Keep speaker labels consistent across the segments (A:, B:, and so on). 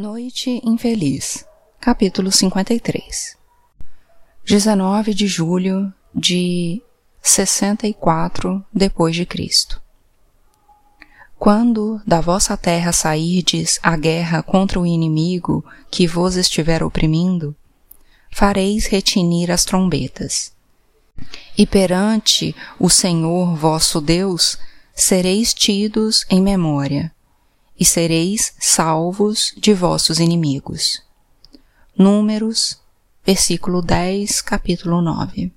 A: Noite Infeliz, capítulo 53 19 de julho de 64 depois de Cristo. Quando da vossa terra sairdes a guerra contra o inimigo que vos estiver oprimindo, fareis retinir as trombetas. E perante o Senhor vosso Deus sereis tidos em memória e sereis salvos de vossos inimigos. Números, versículo 10, capítulo 9.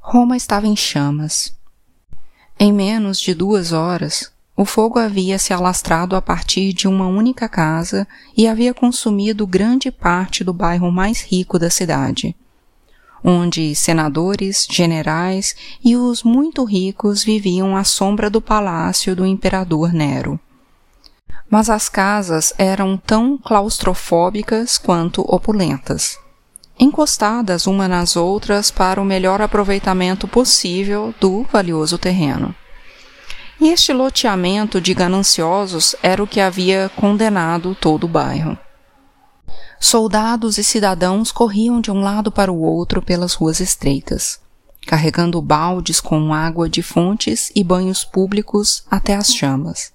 A: Roma estava em chamas. Em menos de duas horas, o fogo havia se alastrado a partir de uma única casa e havia consumido grande parte do bairro mais rico da cidade onde senadores, generais e os muito ricos viviam à sombra do palácio do imperador Nero. Mas as casas eram tão claustrofóbicas quanto opulentas, encostadas uma nas outras para o melhor aproveitamento possível do valioso terreno. E este loteamento de gananciosos era o que havia condenado todo o bairro. Soldados e cidadãos corriam de um lado para o outro pelas ruas estreitas, carregando baldes com água de fontes e banhos públicos até as chamas.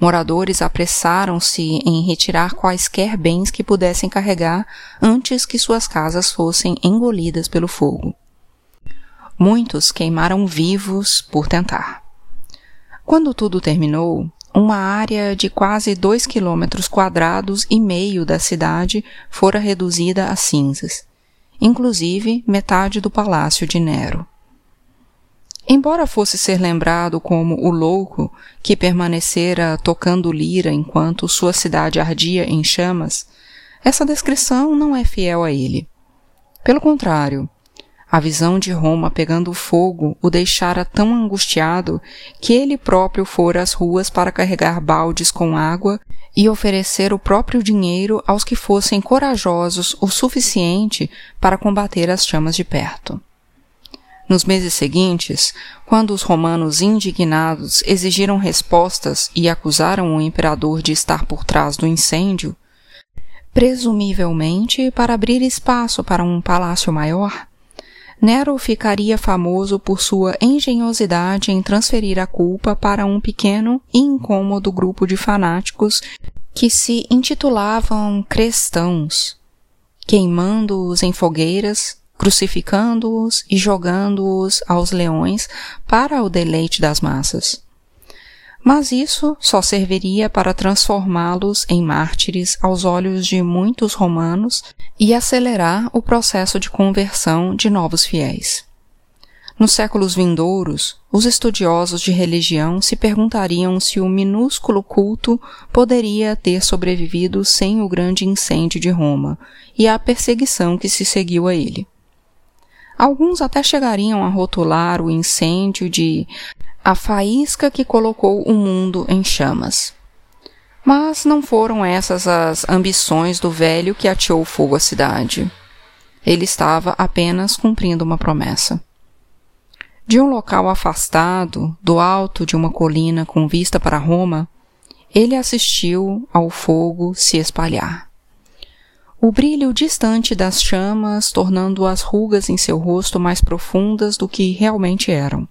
A: Moradores apressaram-se em retirar quaisquer bens que pudessem carregar antes que suas casas fossem engolidas pelo fogo. Muitos queimaram vivos por tentar. Quando tudo terminou, uma área de quase dois quilômetros quadrados e meio da cidade fora reduzida a cinzas, inclusive metade do palácio de Nero. Embora fosse ser lembrado como o louco que permanecera tocando lira enquanto sua cidade ardia em chamas, essa descrição não é fiel a ele. Pelo contrário, a visão de Roma pegando fogo o deixara tão angustiado que ele próprio fora às ruas para carregar baldes com água e oferecer o próprio dinheiro aos que fossem corajosos o suficiente para combater as chamas de perto. Nos meses seguintes, quando os romanos indignados exigiram respostas e acusaram o imperador de estar por trás do incêndio, presumivelmente para abrir espaço para um palácio maior, Nero ficaria famoso por sua engenhosidade em transferir a culpa para um pequeno e incômodo grupo de fanáticos que se intitulavam cristãos, queimando-os em fogueiras, crucificando-os e jogando-os aos leões para o deleite das massas mas isso só serviria para transformá-los em mártires aos olhos de muitos romanos e acelerar o processo de conversão de novos fiéis. Nos séculos vindouros, os estudiosos de religião se perguntariam se o minúsculo culto poderia ter sobrevivido sem o grande incêndio de Roma e a perseguição que se seguiu a ele. Alguns até chegariam a rotular o incêndio de a faísca que colocou o mundo em chamas. Mas não foram essas as ambições do velho que ateou fogo à cidade. Ele estava apenas cumprindo uma promessa. De um local afastado, do alto de uma colina com vista para Roma, ele assistiu ao fogo se espalhar. O brilho distante das chamas tornando as rugas em seu rosto mais profundas do que realmente eram.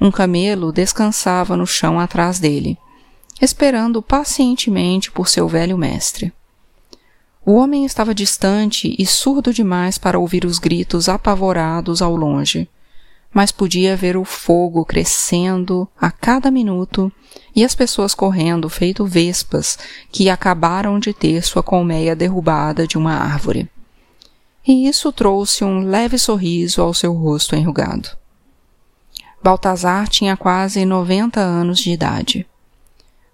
A: Um camelo descansava no chão atrás dele, esperando pacientemente por seu velho mestre. O homem estava distante e surdo demais para ouvir os gritos apavorados ao longe, mas podia ver o fogo crescendo a cada minuto e as pessoas correndo feito vespas que acabaram de ter sua colmeia derrubada de uma árvore. E isso trouxe um leve sorriso ao seu rosto enrugado. Baltazar tinha quase noventa anos de idade.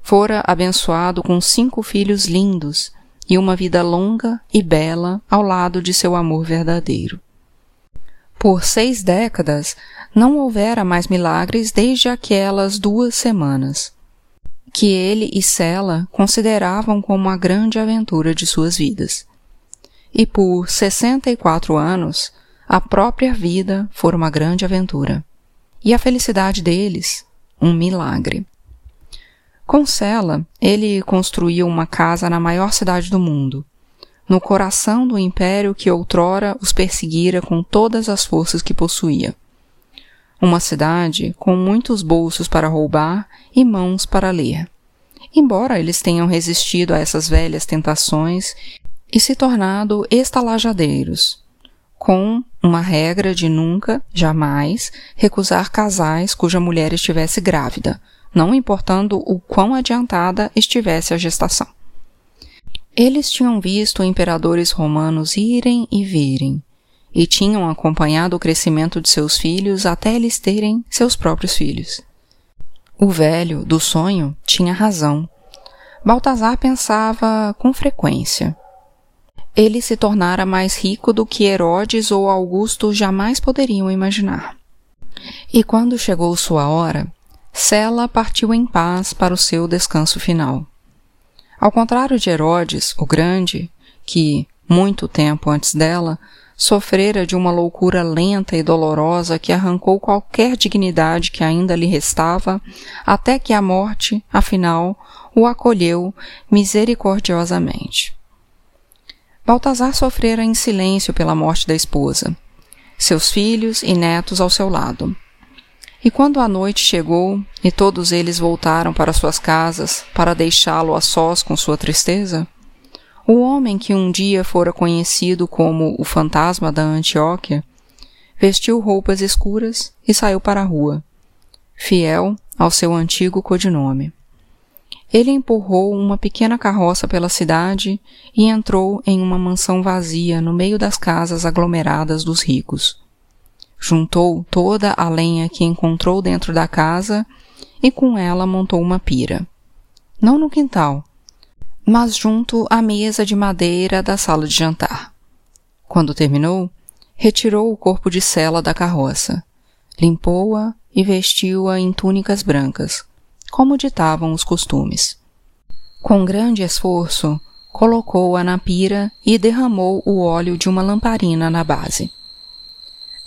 A: Fora abençoado com cinco filhos lindos e uma vida longa e bela ao lado de seu amor verdadeiro. Por seis décadas não houvera mais milagres desde aquelas duas semanas, que ele e Sela consideravam como a grande aventura de suas vidas. E por sessenta e quatro anos, a própria vida fora uma grande aventura e a felicidade deles um milagre. Com Sela, ele construiu uma casa na maior cidade do mundo, no coração do império que outrora os perseguira com todas as forças que possuía. Uma cidade com muitos bolsos para roubar e mãos para ler. Embora eles tenham resistido a essas velhas tentações e se tornado estalajadeiros, com uma regra de nunca, jamais, recusar casais cuja mulher estivesse grávida, não importando o quão adiantada estivesse a gestação. Eles tinham visto imperadores romanos irem e virem, e tinham acompanhado o crescimento de seus filhos até eles terem seus próprios filhos. O velho, do sonho, tinha razão. Baltazar pensava com frequência. Ele se tornara mais rico do que Herodes ou Augusto jamais poderiam imaginar. E quando chegou sua hora, Sela partiu em paz para o seu descanso final. Ao contrário de Herodes, o Grande, que, muito tempo antes dela, sofrera de uma loucura lenta e dolorosa que arrancou qualquer dignidade que ainda lhe restava, até que a morte, afinal, o acolheu misericordiosamente. Baltazar sofrera em silêncio pela morte da esposa, seus filhos e netos ao seu lado. E quando a noite chegou e todos eles voltaram para suas casas para deixá-lo a sós com sua tristeza, o homem que um dia fora conhecido como o fantasma da Antioquia vestiu roupas escuras e saiu para a rua, fiel ao seu antigo codinome. Ele empurrou uma pequena carroça pela cidade e entrou em uma mansão vazia no meio das casas aglomeradas dos ricos juntou toda a lenha que encontrou dentro da casa e com ela montou uma pira. Não no quintal, mas junto à mesa de madeira da sala de jantar. Quando terminou, retirou o corpo de Sela da carroça, limpou-a e vestiu-a em túnicas brancas, como ditavam os costumes. Com grande esforço, colocou-a na pira e derramou o óleo de uma lamparina na base.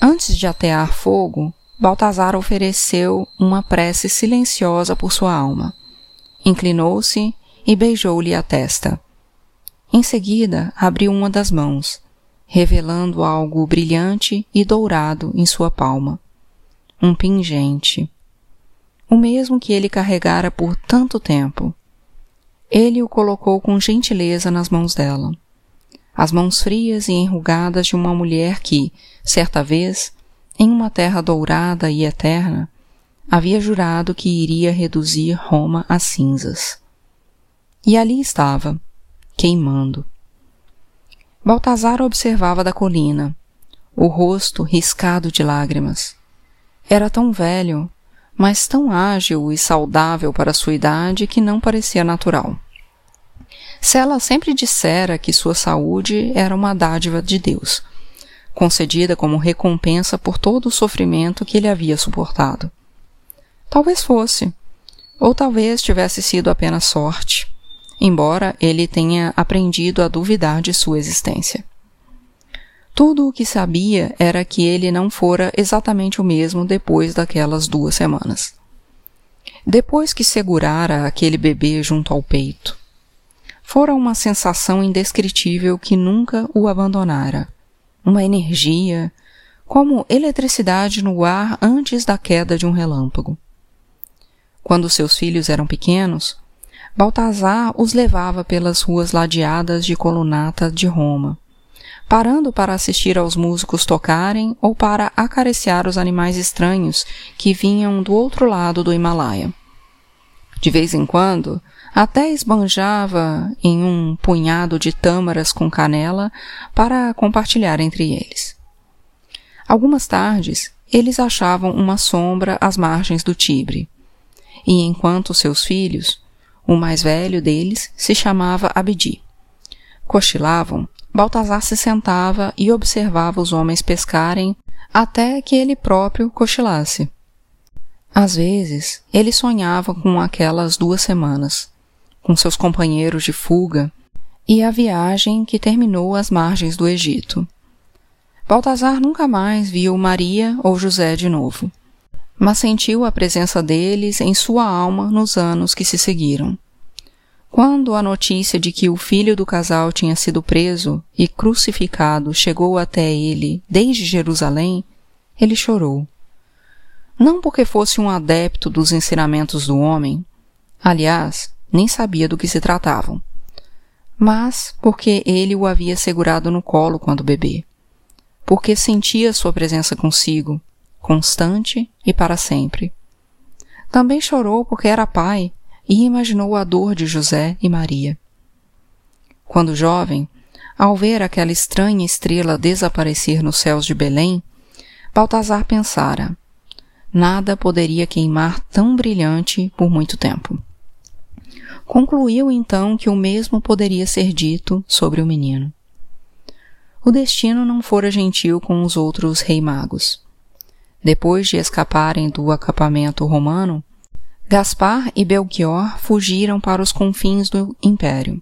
A: Antes de atear fogo, Baltazar ofereceu uma prece silenciosa por sua alma. Inclinou-se e beijou-lhe a testa. Em seguida, abriu uma das mãos, revelando algo brilhante e dourado em sua palma. Um pingente. O mesmo que ele carregara por tanto tempo. Ele o colocou com gentileza nas mãos dela as mãos frias e enrugadas de uma mulher que, certa vez, em uma terra dourada e eterna, havia jurado que iria reduzir Roma a cinzas. E ali estava, queimando. Baltazar observava da colina, o rosto riscado de lágrimas. Era tão velho, mas tão ágil e saudável para sua idade que não parecia natural. Sela sempre dissera que sua saúde era uma dádiva de Deus, concedida como recompensa por todo o sofrimento que ele havia suportado. Talvez fosse, ou talvez tivesse sido apenas sorte, embora ele tenha aprendido a duvidar de sua existência. Tudo o que sabia era que ele não fora exatamente o mesmo depois daquelas duas semanas. Depois que segurara aquele bebê junto ao peito, fora uma sensação indescritível que nunca o abandonara. Uma energia, como eletricidade no ar antes da queda de um relâmpago. Quando seus filhos eram pequenos, Baltazar os levava pelas ruas ladeadas de colunata de Roma, parando para assistir aos músicos tocarem ou para acariciar os animais estranhos que vinham do outro lado do Himalaia. De vez em quando, até esbanjava em um punhado de tâmaras com canela para compartilhar entre eles. Algumas tardes, eles achavam uma sombra às margens do Tibre, e enquanto seus filhos, o mais velho deles se chamava Abdi, cochilavam, Baltazar se sentava e observava os homens pescarem até que ele próprio cochilasse. Às vezes, ele sonhava com aquelas duas semanas, com seus companheiros de fuga e a viagem que terminou às margens do Egito. Baltazar nunca mais viu Maria ou José de novo. mas sentiu a presença deles em sua alma nos anos que se seguiram. Quando a notícia de que o filho do casal tinha sido preso e crucificado chegou até ele desde Jerusalém, ele chorou. Não porque fosse um adepto dos ensinamentos do homem, aliás, nem sabia do que se tratavam, mas porque ele o havia segurado no colo quando bebê, porque sentia sua presença consigo, constante e para sempre. Também chorou porque era pai e imaginou a dor de José e Maria. Quando jovem, ao ver aquela estranha estrela desaparecer nos céus de Belém, Baltazar pensara: nada poderia queimar tão brilhante por muito tempo. Concluiu então que o mesmo poderia ser dito sobre o menino. O destino não fora gentil com os outros rei magos. Depois de escaparem do acampamento romano, Gaspar e Belchior fugiram para os confins do império,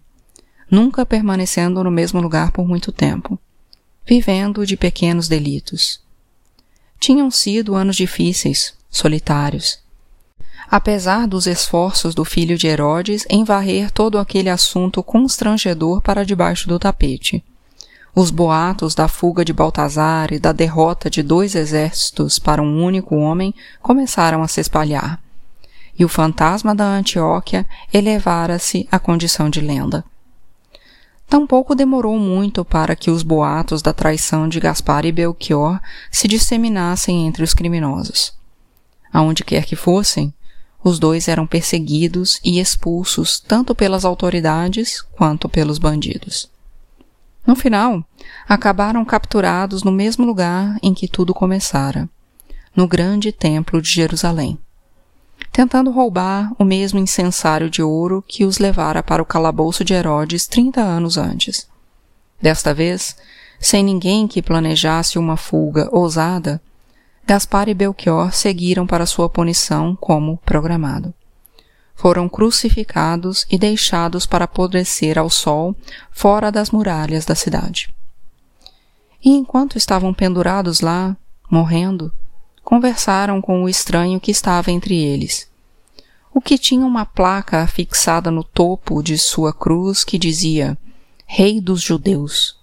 A: nunca permanecendo no mesmo lugar por muito tempo, vivendo de pequenos delitos. Tinham sido anos difíceis, solitários. Apesar dos esforços do filho de Herodes em varrer todo aquele assunto constrangedor para debaixo do tapete. Os boatos da fuga de Baltazar e da derrota de dois exércitos para um único homem começaram a se espalhar e o fantasma da Antioquia elevara-se à condição de lenda. Tampouco demorou muito para que os boatos da traição de Gaspar e Belchior se disseminassem entre os criminosos. Aonde quer que fossem, os dois eram perseguidos e expulsos tanto pelas autoridades quanto pelos bandidos. No final, acabaram capturados no mesmo lugar em que tudo começara, no grande templo de Jerusalém tentando roubar o mesmo incensário de ouro que os levara para o calabouço de Herodes trinta anos antes. Desta vez, sem ninguém que planejasse uma fuga ousada, Gaspar e Belchior seguiram para sua punição como programado. Foram crucificados e deixados para apodrecer ao sol fora das muralhas da cidade. E enquanto estavam pendurados lá, morrendo, conversaram com o estranho que estava entre eles, o que tinha uma placa fixada no topo de sua cruz que dizia Rei dos Judeus.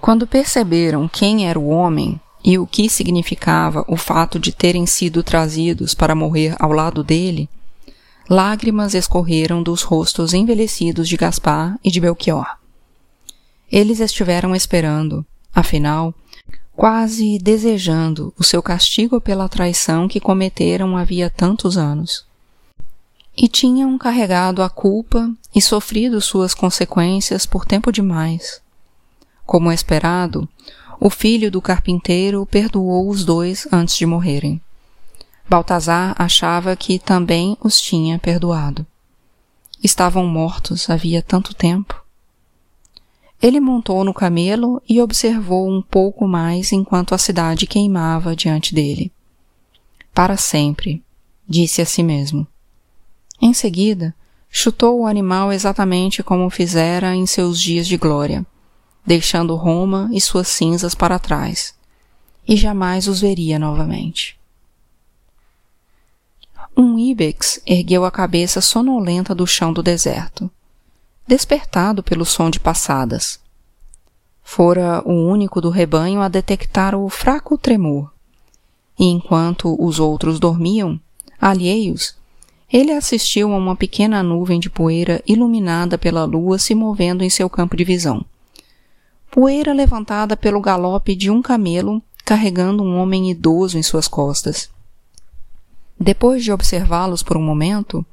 A: Quando perceberam quem era o homem e o que significava o fato de terem sido trazidos para morrer ao lado dele, lágrimas escorreram dos rostos envelhecidos de Gaspar e de Belchior. Eles estiveram esperando, afinal, quase desejando o seu castigo pela traição que cometeram havia tantos anos. E tinham carregado a culpa e sofrido suas consequências por tempo demais. Como esperado, o filho do carpinteiro perdoou os dois antes de morrerem. Baltazar achava que também os tinha perdoado. Estavam mortos havia tanto tempo. Ele montou no camelo e observou um pouco mais enquanto a cidade queimava diante dele. Para sempre, disse a si mesmo. Em seguida, chutou o animal exatamente como fizera em seus dias de glória, deixando Roma e suas cinzas para trás, e jamais os veria novamente. Um íbex ergueu a cabeça sonolenta do chão do deserto despertado pelo som de passadas. Fora o único do rebanho a detectar o fraco tremor. E enquanto os outros dormiam, alheios, ele assistiu a uma pequena nuvem de poeira iluminada pela lua se movendo em seu campo de visão. Poeira levantada pelo galope de um camelo carregando um homem idoso em suas costas. Depois de observá-los por um momento,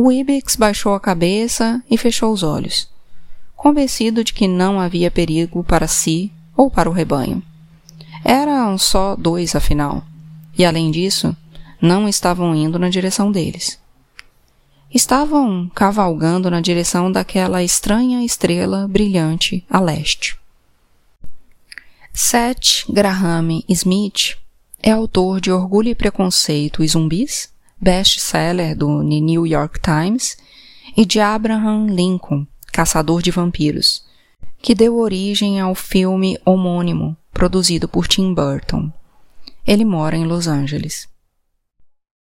A: o Ibex baixou a cabeça e fechou os olhos, convencido de que não havia perigo para si ou para o rebanho. Eram só dois, afinal, e além disso, não estavam indo na direção deles. Estavam cavalgando na direção daquela estranha estrela brilhante a leste. Seth Graham Smith é autor de Orgulho e Preconceito e Zumbis, best-seller do New York Times, e de Abraham Lincoln, Caçador de Vampiros, que deu origem ao filme homônimo, produzido por Tim Burton. Ele mora em Los Angeles.